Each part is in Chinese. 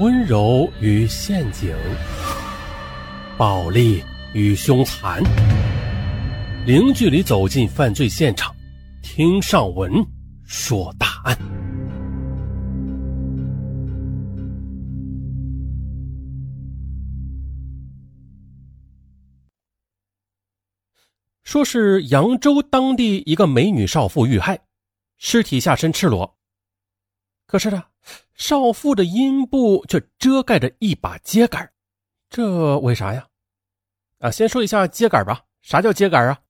温柔与陷阱，暴力与凶残，零距离走进犯罪现场，听上文说大案。说是扬州当地一个美女少妇遇害，尸体下身赤裸。可是呢，少妇的阴部却遮盖着一把秸秆这为啥呀？啊，先说一下秸秆吧。啥叫秸秆啊？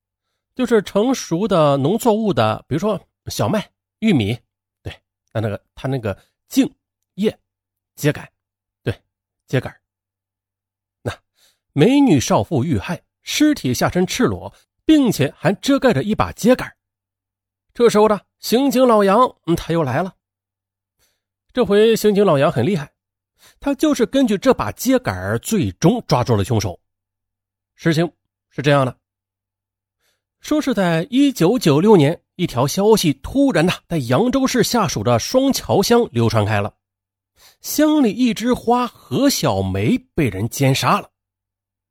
就是成熟的农作物的，比如说小麦、玉米，对，那那个它那个茎叶秸秆，对，秸秆那美女少妇遇害，尸体下身赤裸，并且还遮盖着一把秸秆这时候呢，刑警老杨，嗯，他又来了。这回刑警老杨很厉害，他就是根据这把秸秆最终抓住了凶手。事情是这样的：说是在一九九六年，一条消息突然的在扬州市下属的双桥乡流传开了，乡里一枝花何小梅被人奸杀了。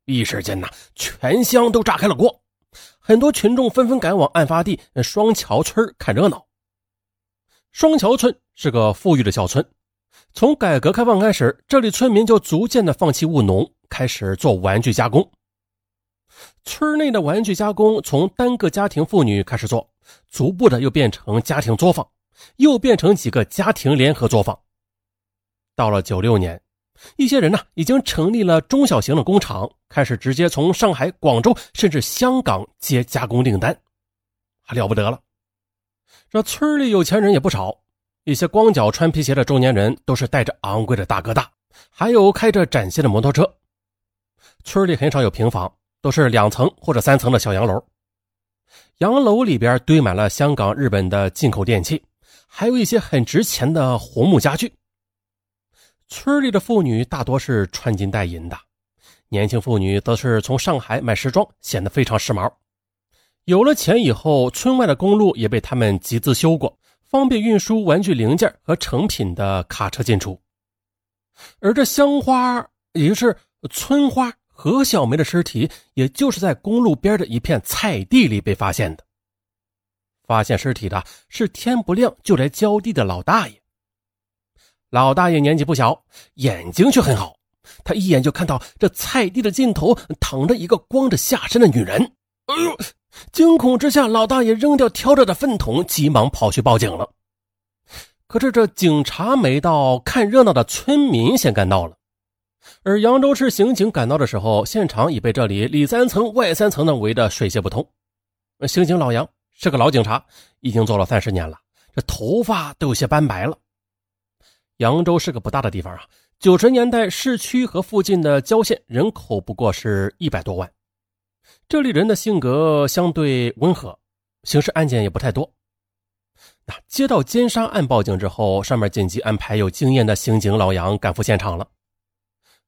一时间呐，全乡都炸开了锅，很多群众纷纷赶往案发地双桥村看热闹。双桥村是个富裕的小村，从改革开放开始，这里村民就逐渐的放弃务农，开始做玩具加工。村内的玩具加工从单个家庭妇女开始做，逐步的又变成家庭作坊，又变成几个家庭联合作坊。到了九六年，一些人呢已经成立了中小型的工厂，开始直接从上海、广州甚至香港接加工订单，还了不得了。这村里有钱人也不少，一些光脚穿皮鞋的中年人都是带着昂贵的大哥大，还有开着崭新的摩托车。村里很少有平房，都是两层或者三层的小洋楼。洋楼里边堆满了香港、日本的进口电器，还有一些很值钱的红木家具。村里的妇女大多是穿金戴银的，年轻妇女则是从上海买时装，显得非常时髦。有了钱以后，村外的公路也被他们集资修过，方便运输玩具零件和成品的卡车进出。而这香花，也就是村花何小梅的尸体，也就是在公路边的一片菜地里被发现的。发现尸体的是天不亮就来浇地的老大爷。老大爷年纪不小，眼睛却很好，他一眼就看到这菜地的尽头躺着一个光着下身的女人。哎呦！惊恐之下，老大爷扔掉挑着的粪桶，急忙跑去报警了。可是这警察没到，看热闹的村民先赶到了。而扬州市刑警赶到的时候，现场已被这里里三层外三层的围得水泄不通。刑警老杨是个老警察，已经做了三十年了，这头发都有些斑白了。扬州是个不大的地方啊，九十年代市区和附近的郊县人口不过是一百多万。这里人的性格相对温和，刑事案件也不太多。那接到奸杀案报警之后，上面紧急安排有经验的刑警老杨赶赴现场了。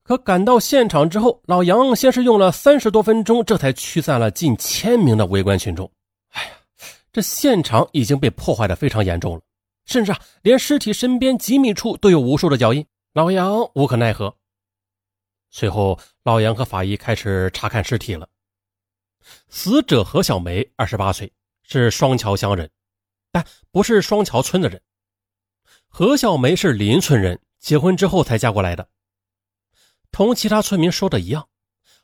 可赶到现场之后，老杨先是用了三十多分钟，这才驱散了近千名的围观群众。哎呀，这现场已经被破坏的非常严重了，甚至啊，连尸体身边几米处都有无数的脚印。老杨无可奈何。随后，老杨和法医开始查看尸体了。死者何小梅，二十八岁，是双桥乡人，但不是双桥村的人。何小梅是邻村人，结婚之后才嫁过来的。同其他村民说的一样，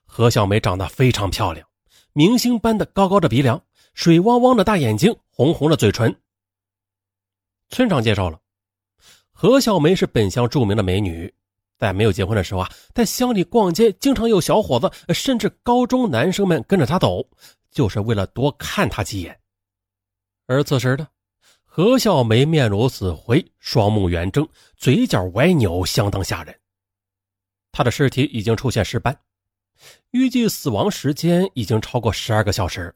何小梅长得非常漂亮，明星般的高高的鼻梁，水汪汪的大眼睛，红红的嘴唇。村长介绍了，何小梅是本乡著名的美女。在没有结婚的时候啊，在乡里逛街，经常有小伙子甚至高中男生们跟着她走，就是为了多看她几眼。而此时的何小梅面如死灰，双目圆睁，嘴角歪扭，相当吓人。她的尸体已经出现尸斑，预计死亡时间已经超过十二个小时，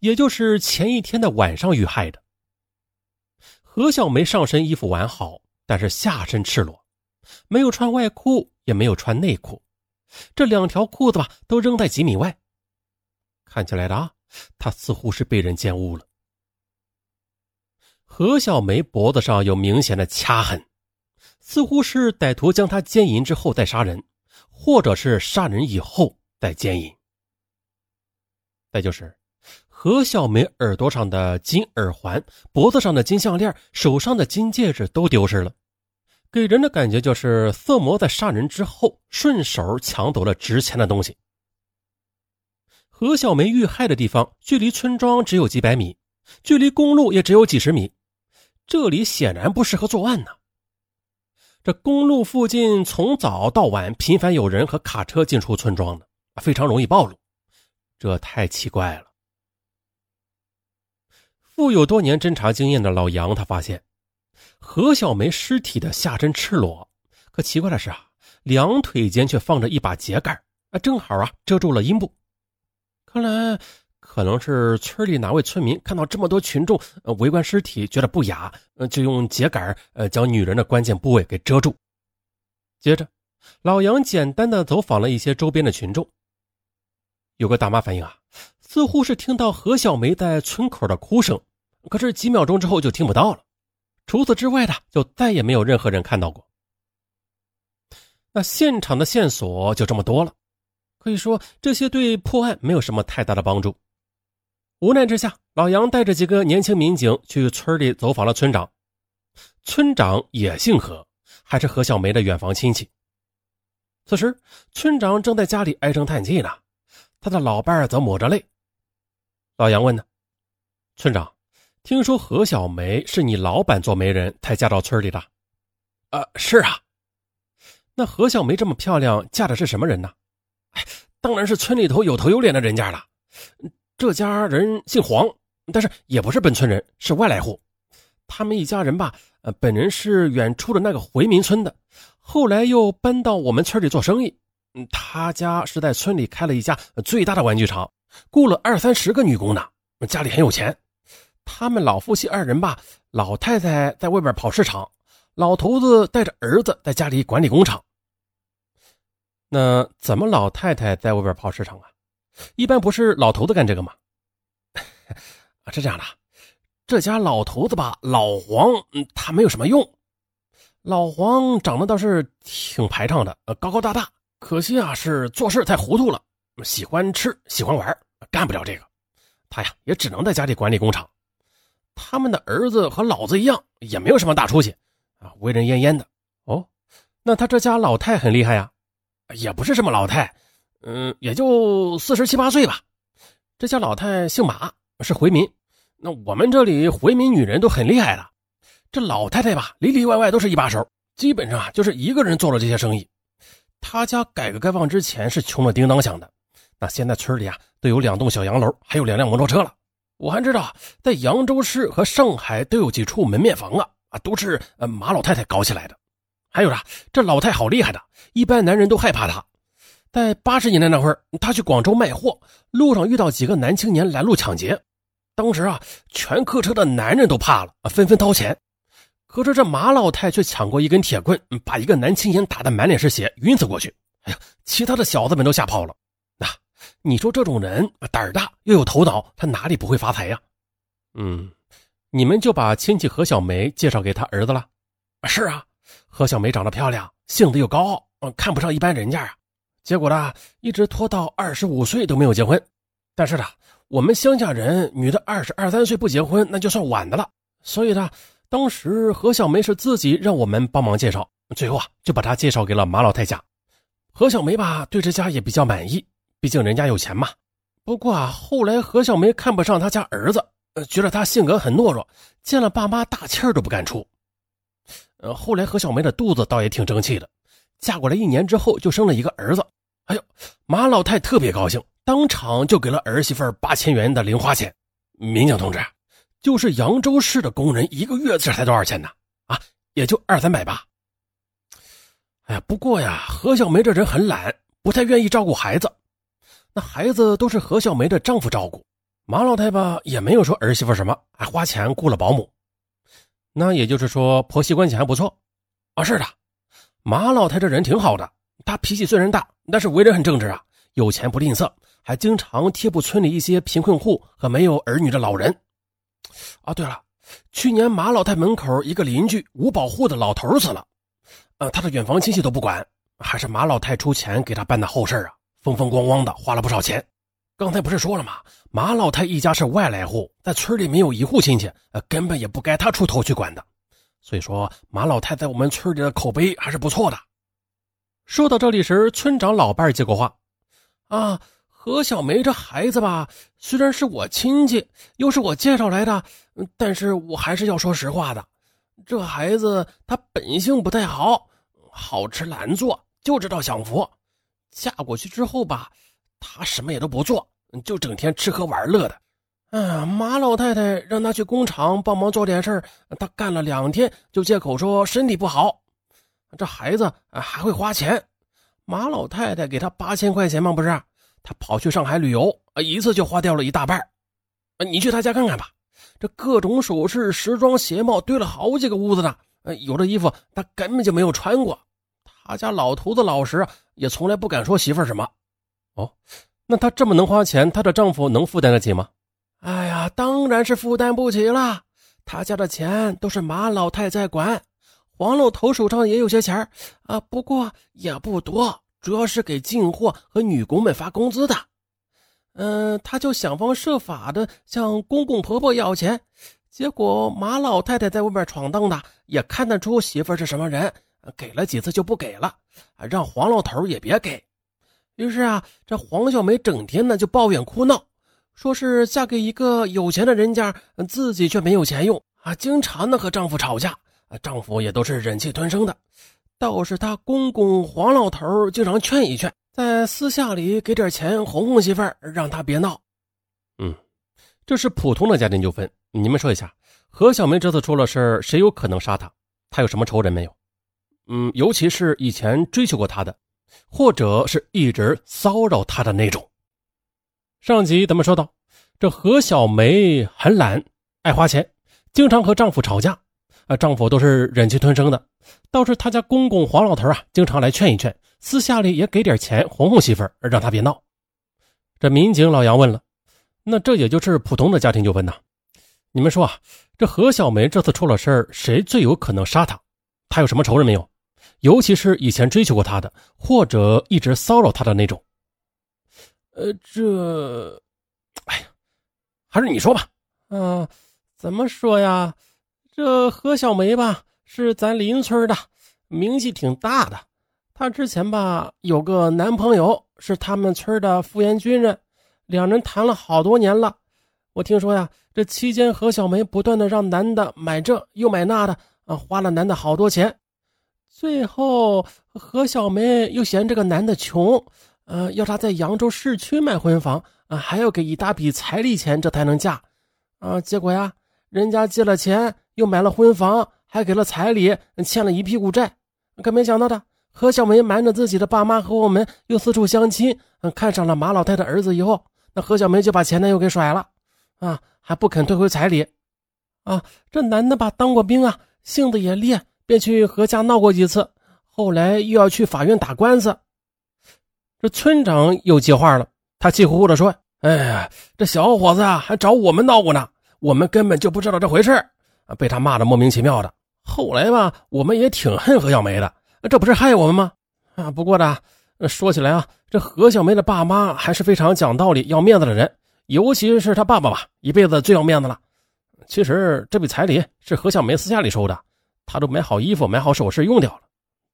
也就是前一天的晚上遇害的。何小梅上身衣服完好，但是下身赤裸。没有穿外裤，也没有穿内裤，这两条裤子吧都扔在几米外。看起来的啊，他似乎是被人奸污了。何小梅脖子上有明显的掐痕，似乎是歹徒将她奸淫之后再杀人，或者是杀人以后再奸淫。再就是何小梅耳朵上的金耳环、脖子上的金项链、手上的金戒指都丢失了，给人的感觉就是色魔在杀人之后顺手抢走了值钱的东西。何小梅遇害的地方距离村庄只有几百米，距离公路也只有几十米，这里显然不适合作案呢。这公路附近从早到晚频繁有人和卡车进出村庄的，非常容易暴露，这太奇怪了。富有多年侦查经验的老杨，他发现何小梅尸体的下身赤裸，可奇怪的是啊，两腿间却放着一把秸秆啊，正好啊遮住了阴部。看来可能是村里哪位村民看到这么多群众围观尸体，觉得不雅，就用秸秆呃将女人的关键部位给遮住。接着，老杨简单的走访了一些周边的群众。有个大妈反映啊，似乎是听到何小梅在村口的哭声，可是几秒钟之后就听不到了。除此之外的，就再也没有任何人看到过。那现场的线索就这么多了。可以说，这些对破案没有什么太大的帮助。无奈之下，老杨带着几个年轻民警去村里走访了村长。村长也姓何，还是何小梅的远房亲戚。此时，村长正在家里唉声叹气呢，他的老伴儿则抹着泪。老杨问呢：“村长，听说何小梅是你老板做媒人才嫁到村里的？”“啊，是啊。”“那何小梅这么漂亮，嫁的是什么人呢？”当然是村里头有头有脸的人家了。这家人姓黄，但是也不是本村人，是外来户。他们一家人吧，呃，本人是远处的那个回民村的，后来又搬到我们村里做生意。他家是在村里开了一家最大的玩具厂，雇了二三十个女工呢，家里很有钱。他们老夫妻二人吧，老太太在外边跑市场，老头子带着儿子在家里管理工厂。那怎么老太太在外边跑市场啊？一般不是老头子干这个吗？啊，是这样的，这家老头子吧，老黄，他没有什么用。老黄长得倒是挺排场的，呃高高大大，可惜啊是做事太糊涂了，喜欢吃，喜欢玩，干不了这个。他呀也只能在家里管理工厂。他们的儿子和老子一样，也没有什么大出息，啊，为人焉焉的。哦，那他这家老太很厉害呀。也不是什么老太，嗯，也就四十七八岁吧。这家老太姓马，是回民。那我们这里回民女人都很厉害了。这老太太吧，里里外外都是一把手，基本上啊就是一个人做了这些生意。她家改革开放之前是穷的叮当响的，那现在村里啊都有两栋小洋楼，还有两辆摩托车了。我还知道，在扬州市和上海都有几处门面房啊，啊，都是呃马老太太搞起来的。还有啥？这老太好厉害的，一般男人都害怕她。在八十年代那会儿，她去广州卖货，路上遇到几个男青年拦路抢劫，当时啊，全客车的男人都怕了，纷纷掏钱。可是这马老太却抢过一根铁棍，把一个男青年打得满脸是血，晕死过去。哎呀，其他的小子们都吓跑了。那你说这种人胆儿大又有头脑，他哪里不会发财呀？嗯，你们就把亲戚何小梅介绍给他儿子了？是啊。何小梅长得漂亮，性子又高傲，嗯，看不上一般人家啊。结果呢，一直拖到二十五岁都没有结婚。但是呢，我们乡下人女的二十二三岁不结婚，那就算晚的了。所以呢，当时何小梅是自己让我们帮忙介绍，最后啊，就把她介绍给了马老太家。何小梅吧，对这家也比较满意，毕竟人家有钱嘛。不过啊，后来何小梅看不上他家儿子，呃，觉得他性格很懦弱，见了爸妈大气儿都不敢出。呃，后来何小梅的肚子倒也挺争气的，嫁过来一年之后就生了一个儿子。哎呦，马老太特别高兴，当场就给了儿媳妇八千元的零花钱。民警同志，就是扬州市的工人，一个月这才多少钱呢？啊，也就二三百吧。哎呀，不过呀，何小梅这人很懒，不太愿意照顾孩子，那孩子都是何小梅的丈夫照顾。马老太吧也没有说儿媳妇什么，还花钱雇了保姆。那也就是说，婆媳关系还不错，啊，是的，马老太这人挺好的。她脾气虽然大，但是为人很正直啊，有钱不吝啬，还经常贴补村里一些贫困户和没有儿女的老人。啊，对了，去年马老太门口一个邻居五保户的老头死了，呃，他的远房亲戚都不管，还是马老太出钱给他办的后事啊，风风光光的花了不少钱。刚才不是说了吗？马老太一家是外来户，在村里没有一户亲戚，呃，根本也不该他出头去管的。所以说，马老太在我们村里的口碑还是不错的。说到这里时，村长老伴接过话：“啊，何小梅这孩子吧，虽然是我亲戚，又是我介绍来的，但是我还是要说实话的。这孩子他本性不太好，好吃懒做，就知道享福。嫁过去之后吧。”他什么也都不做，就整天吃喝玩乐的。嗯，马老太太让他去工厂帮忙做点事他干了两天就借口说身体不好。这孩子还会花钱，马老太太给他八千块钱吗？不是，他跑去上海旅游，一次就花掉了一大半。你去他家看看吧，这各种首饰、时装、鞋帽堆了好几个屋子呢。有的衣服他根本就没有穿过。他家老头子老实，也从来不敢说媳妇儿什么。哦，那她这么能花钱，她的丈夫能负担得起吗？哎呀，当然是负担不起了。他家的钱都是马老太在管，黄老头手上也有些钱啊，不过也不多，主要是给进货和女工们发工资的。嗯，他就想方设法的向公公婆婆要钱，结果马老太太在外面闯荡的，也看得出媳妇儿是什么人，给了几次就不给了，让黄老头也别给。于是啊，这黄小梅整天呢就抱怨哭闹，说是嫁给一个有钱的人家，自己却没有钱用啊，经常呢和丈夫吵架，丈夫也都是忍气吞声的。倒是她公公黄老头经常劝一劝，在私下里给点钱哄哄媳妇儿，让她别闹。嗯，这是普通的家庭纠纷。你们说一下，何小梅这次出了事谁有可能杀她？她有什么仇人没有？嗯，尤其是以前追求过她的。或者是一直骚扰她的那种。上集咱们说到，这何小梅很懒，爱花钱，经常和丈夫吵架，啊，丈夫都是忍气吞声的。倒是她家公公黄老头啊，经常来劝一劝，私下里也给点钱哄哄媳妇儿，让她别闹。这民警老杨问了，那这也就是普通的家庭纠纷呐？你们说啊，这何小梅这次出了事谁最有可能杀她？她有什么仇人没有？尤其是以前追求过她的，或者一直骚扰她的那种。呃，这，哎呀，还是你说吧。嗯，怎么说呀？这何小梅吧，是咱邻村的，名气挺大的。她之前吧，有个男朋友是他们村的复员军人，两人谈了好多年了。我听说呀，这期间何小梅不断的让男的买这又买那的，啊，花了男的好多钱。最后，何小梅又嫌这个男的穷，呃，要他在扬州市区买婚房，啊，还要给一大笔彩礼钱，这才能嫁，啊，结果呀，人家借了钱，又买了婚房，还给了彩礼，欠了一屁股债。可没想到的，何小梅瞒着自己的爸妈和我们，又四处相亲，看上了马老太的儿子以后，那何小梅就把前男友给甩了，啊，还不肯退回彩礼，啊，这男的吧，当过兵啊，性子也烈。便去何家闹过几次，后来又要去法院打官司。这村长又接话了，他气呼呼地说：“哎呀，这小伙子啊，还找我们闹过呢，我们根本就不知道这回事啊，被他骂的莫名其妙的。后来吧，我们也挺恨何小梅的，这不是害我们吗？啊，不过呢，说起来啊，这何小梅的爸妈还是非常讲道理、要面子的人，尤其是他爸爸吧，一辈子最要面子了。其实这笔彩礼是何小梅私下里收的。”他都买好衣服、买好首饰用掉了，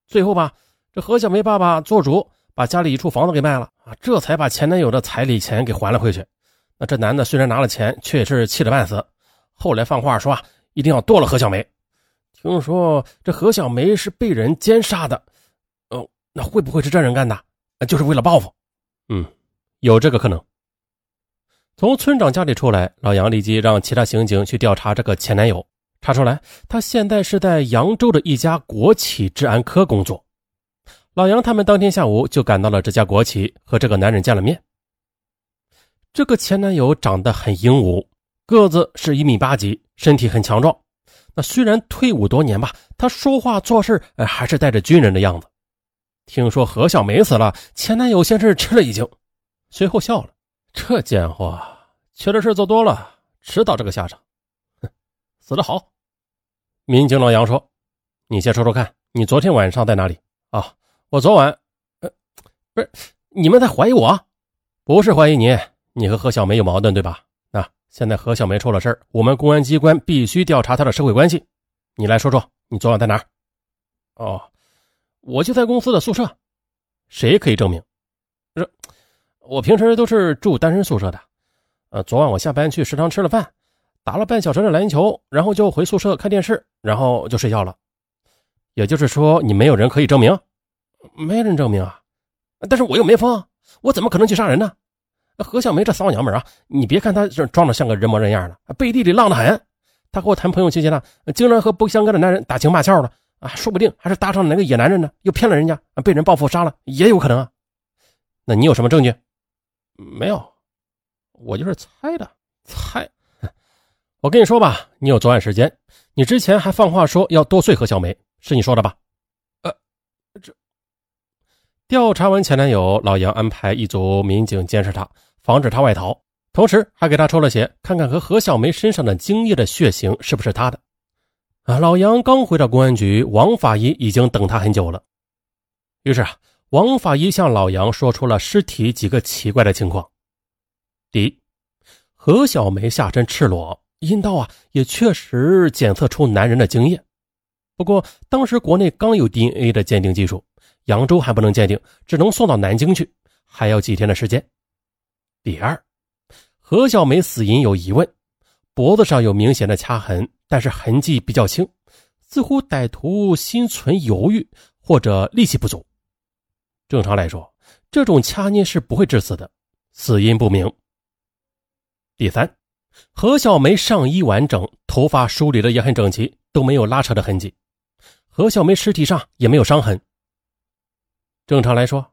最后吧，这何小梅爸爸做主，把家里一处房子给卖了啊，这才把前男友的彩礼钱给还了回去。那这男的虽然拿了钱，却也是气得半死。后来放话说啊，一定要剁了何小梅。听说这何小梅是被人奸杀的，哦，那会不会是这人干的？就是为了报复？嗯，有这个可能。从村长家里出来，老杨立即让其他刑警去调查这个前男友。查出来，他现在是在扬州的一家国企治安科工作。老杨他们当天下午就赶到了这家国企，和这个男人见了面。这个前男友长得很英武，个子是一米八几，身体很强壮。那虽然退伍多年吧，他说话做事还是带着军人的样子。听说何小梅死了，前男友先是吃了一惊，随后笑了：“这贱货缺德事做多了，迟早这个下场。”哼，死得好。民警老杨说：“你先说说看，你昨天晚上在哪里？啊，我昨晚……呃，不是，你们在怀疑我？不是怀疑你，你和何小梅有矛盾对吧？那现在何小梅出了事我们公安机关必须调查她的社会关系。你来说说，你昨晚在哪儿？哦，我就在公司的宿舍。谁可以证明？是，我平时都是住单身宿舍的。呃，昨晚我下班去食堂吃了饭，打了半小时的篮球，然后就回宿舍看电视，然后就睡觉了。也就是说，你没有人可以证明？没人证明啊！但是我又没疯，我怎么可能去杀人呢？何小梅这骚娘们啊，你别看她这装的像个人模人样的，背地里浪的很。她和我谈朋友期间呢，竟然和不相干的男人打情骂俏的啊，说不定还是搭上了哪个野男人呢，又骗了人家，被人报复杀了也有可能啊。那你有什么证据？没有，我就是猜的，猜。我跟你说吧，你有作案时间，你之前还放话说要多睡何小梅。是你说的吧？呃，这调查完前男友，老杨安排一组民警监视他，防止他外逃，同时还给他抽了血，看看和何小梅身上的精液的血型是不是他的。啊，老杨刚回到公安局，王法医已经等他很久了。于是啊，王法医向老杨说出了尸体几个奇怪的情况：第一，何小梅下身赤裸，阴道啊也确实检测出男人的精液。不过，当时国内刚有 DNA 的鉴定技术，扬州还不能鉴定，只能送到南京去，还要几天的时间。第二，何小梅死因有疑问，脖子上有明显的掐痕，但是痕迹比较轻，似乎歹徒心存犹豫或者力气不足。正常来说，这种掐捏是不会致死的，死因不明。第三，何小梅上衣完整，头发梳理的也很整齐，都没有拉扯的痕迹。何小梅尸体上也没有伤痕。正常来说，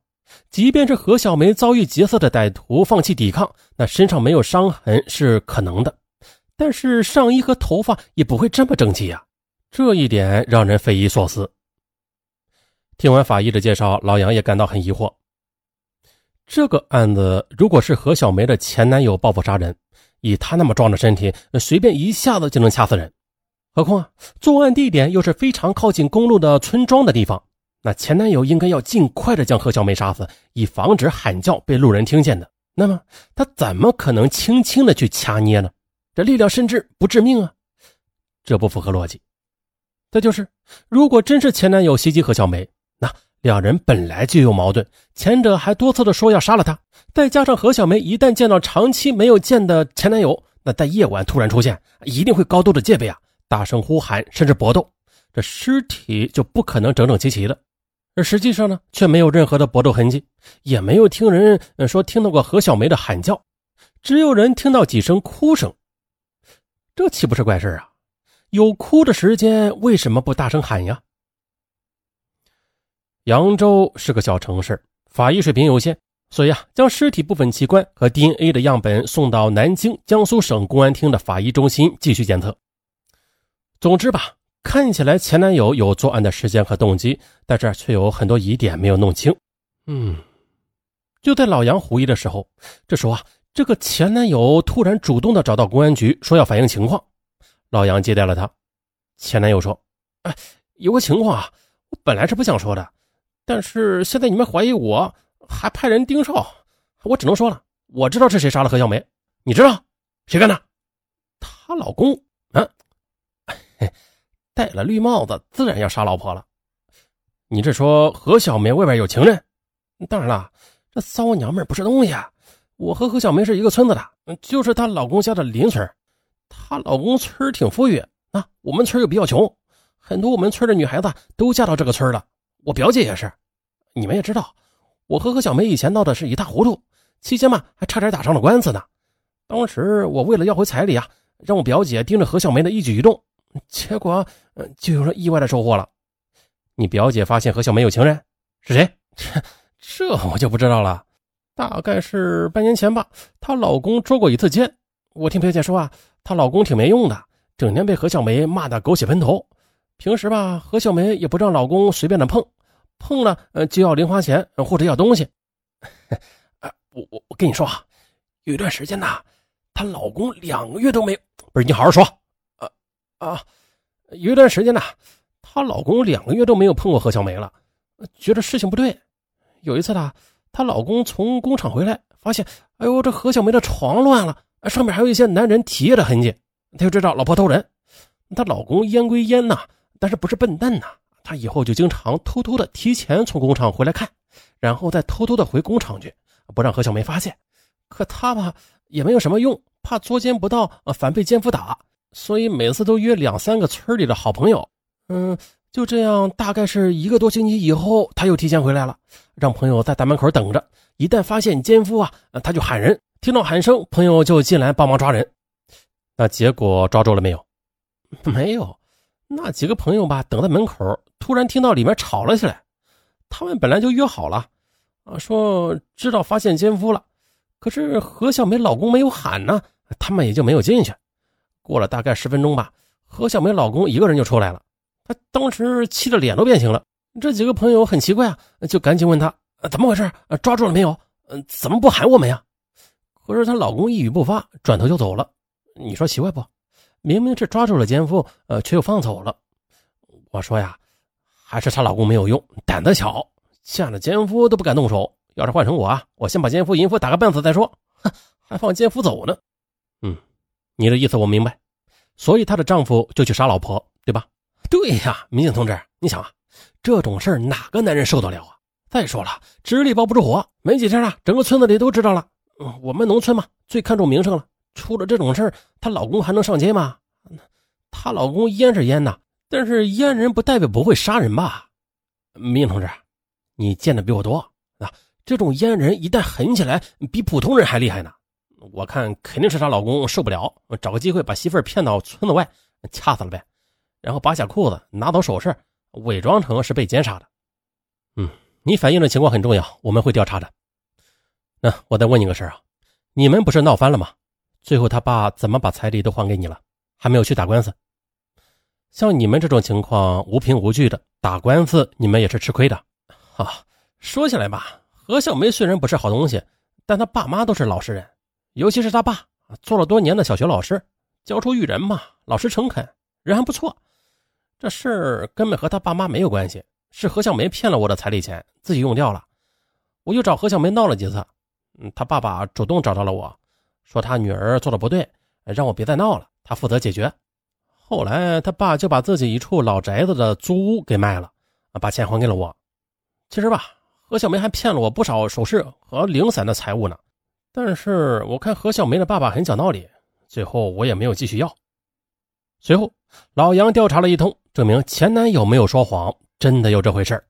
即便是何小梅遭遇劫色的歹徒放弃抵抗，那身上没有伤痕是可能的。但是上衣和头发也不会这么整齐呀，这一点让人匪夷所思。听完法医的介绍，老杨也感到很疑惑。这个案子如果是何小梅的前男友报复杀人，以他那么壮的身体，随便一下子就能掐死人。何况啊，作案地点又是非常靠近公路的村庄的地方，那前男友应该要尽快的将何小梅杀死，以防止喊叫被路人听见的。那么他怎么可能轻轻的去掐捏呢？这力量甚至不致命啊，这不符合逻辑。再就是，如果真是前男友袭击何小梅，那两人本来就有矛盾，前者还多次的说要杀了他，再加上何小梅一旦见到长期没有见的前男友，那在夜晚突然出现，一定会高度的戒备啊。大声呼喊，甚至搏斗，这尸体就不可能整整齐齐的。而实际上呢，却没有任何的搏斗痕迹，也没有听人说听到过何小梅的喊叫，只有人听到几声哭声。这岂不是怪事啊？有哭的时间，为什么不大声喊呀？扬州是个小城市，法医水平有限，所以啊，将尸体部分器官和 DNA 的样本送到南京江苏省公安厅的法医中心继续检测。总之吧，看起来前男友有作案的时间和动机，但这却有很多疑点没有弄清。嗯，就在老杨狐疑的时候，这时候啊，这个前男友突然主动的找到公安局，说要反映情况。老杨接待了他。前男友说：“哎，有个情况啊，我本来是不想说的，但是现在你们怀疑我，还派人盯梢，我只能说了，我知道是谁杀了何小梅。你知道谁干的？她老公。”嘿，戴了绿帽子，自然要杀老婆了。你这说何小梅外边有情人？当然了，这骚娘们不是东西啊。我和何小梅是一个村子的，就是她老公家的邻村。她老公村挺富裕啊，我们村又比较穷，很多我们村的女孩子都嫁到这个村了。我表姐也是。你们也知道，我和何小梅以前闹的是一塌糊涂，期间嘛还差点打上了官司呢。当时我为了要回彩礼啊，让我表姐盯着何小梅的一举一动。结果，就有了意外的收获了。你表姐发现何小梅有情人，是谁？这 这我就不知道了。大概是半年前吧。她老公捉过一次奸。我听表姐说啊，她老公挺没用的，整天被何小梅骂得狗血喷头。平时吧，何小梅也不让老公随便的碰，碰了就要零花钱或者要东西。我我我跟你说啊，有一段时间呐，她老公两个月都没有不是你好好说。啊啊，有一段时间呢，她老公两个月都没有碰过何小梅了，觉得事情不对。有一次呢，她老公从工厂回来，发现，哎呦，这何小梅的床乱了，上面还有一些男人体液的痕迹，他就知道老婆偷人。她老公烟归烟呐，但是不是笨蛋呐？他以后就经常偷偷的提前从工厂回来看，然后再偷偷的回工厂去，不让何小梅发现。可他吧也没有什么用，怕捉奸不道，反被奸夫打，所以每次都约两三个村里的好朋友。嗯，就这样，大概是一个多星期以后，他又提前回来了，让朋友在大门口等着。一旦发现奸夫啊，他就喊人，听到喊声，朋友就进来帮忙抓人。那结果抓住了没有？没有。那几个朋友吧，等在门口，突然听到里面吵了起来。他们本来就约好了，啊，说知道发现奸夫了，可是何小梅老公没有喊呢，他们也就没有进去。过了大概十分钟吧，何小梅老公一个人就出来了。他当时气得脸都变形了。这几个朋友很奇怪啊，就赶紧问他怎么回事，抓住了没有？嗯，怎么不喊我们呀？可是她老公一语不发，转头就走了。你说奇怪不？明明是抓住了奸夫，呃，却又放走了。我说呀，还是她老公没有用，胆子小，见了奸夫都不敢动手。要是换成我啊，我先把奸夫淫妇打个半死再说，哼，还放奸夫走呢。嗯，你的意思我明白。所以她的丈夫就去杀老婆，对吧？对呀，民警同志，你想啊，这种事儿哪个男人受得了啊？再说了，纸里包不住火，没几天啊，整个村子里都知道了。嗯，我们农村嘛，最看重名声了。出了这种事儿，她老公还能上街吗？她老公阉是阉呐，但是阉人不代表不会杀人吧？民警同志，你见的比我多啊。这种阉人一旦狠起来，比普通人还厉害呢。我看肯定是她老公受不了，找个机会把媳妇儿骗到村子外，掐死了呗。然后扒下裤子，拿走首饰，伪装成是被奸杀的。嗯，你反映的情况很重要，我们会调查的。那我再问你个事儿啊，你们不是闹翻了吗？最后他爸怎么把彩礼都还给你了？还没有去打官司。像你们这种情况无凭无据的打官司，你们也是吃亏的。啊，说起来吧，何小梅虽然不是好东西，但她爸妈都是老实人，尤其是她爸，做了多年的小学老师，教书育人嘛，老实诚恳，人还不错。这事儿根本和他爸妈没有关系，是何小梅骗了我的彩礼钱，自己用掉了。我又找何小梅闹了几次，嗯，他爸爸主动找到了我，说他女儿做的不对，让我别再闹了，他负责解决。后来他爸就把自己一处老宅子的租屋给卖了，把钱还给了我。其实吧，何小梅还骗了我不少首饰和零散的财物呢。但是我看何小梅的爸爸很讲道理，最后我也没有继续要。随后，老杨调查了一通，证明前男友没有说谎，真的有这回事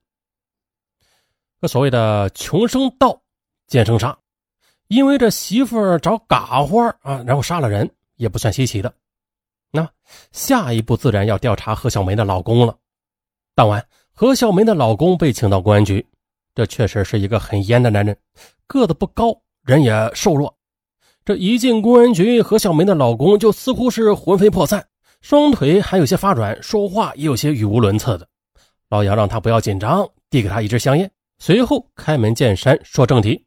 这所谓的“穷生盗，贱生杀”，因为这媳妇儿找嘎花啊，然后杀了人，也不算稀奇的。那下一步自然要调查何小梅的老公了。当晚，何小梅的老公被请到公安局，这确实是一个很焉的男人，个子不高，人也瘦弱。这一进公安局，何小梅的老公就似乎是魂飞魄散。双腿还有些发软，说话也有些语无伦次的。老杨让他不要紧张，递给他一支香烟，随后开门见山说正题：“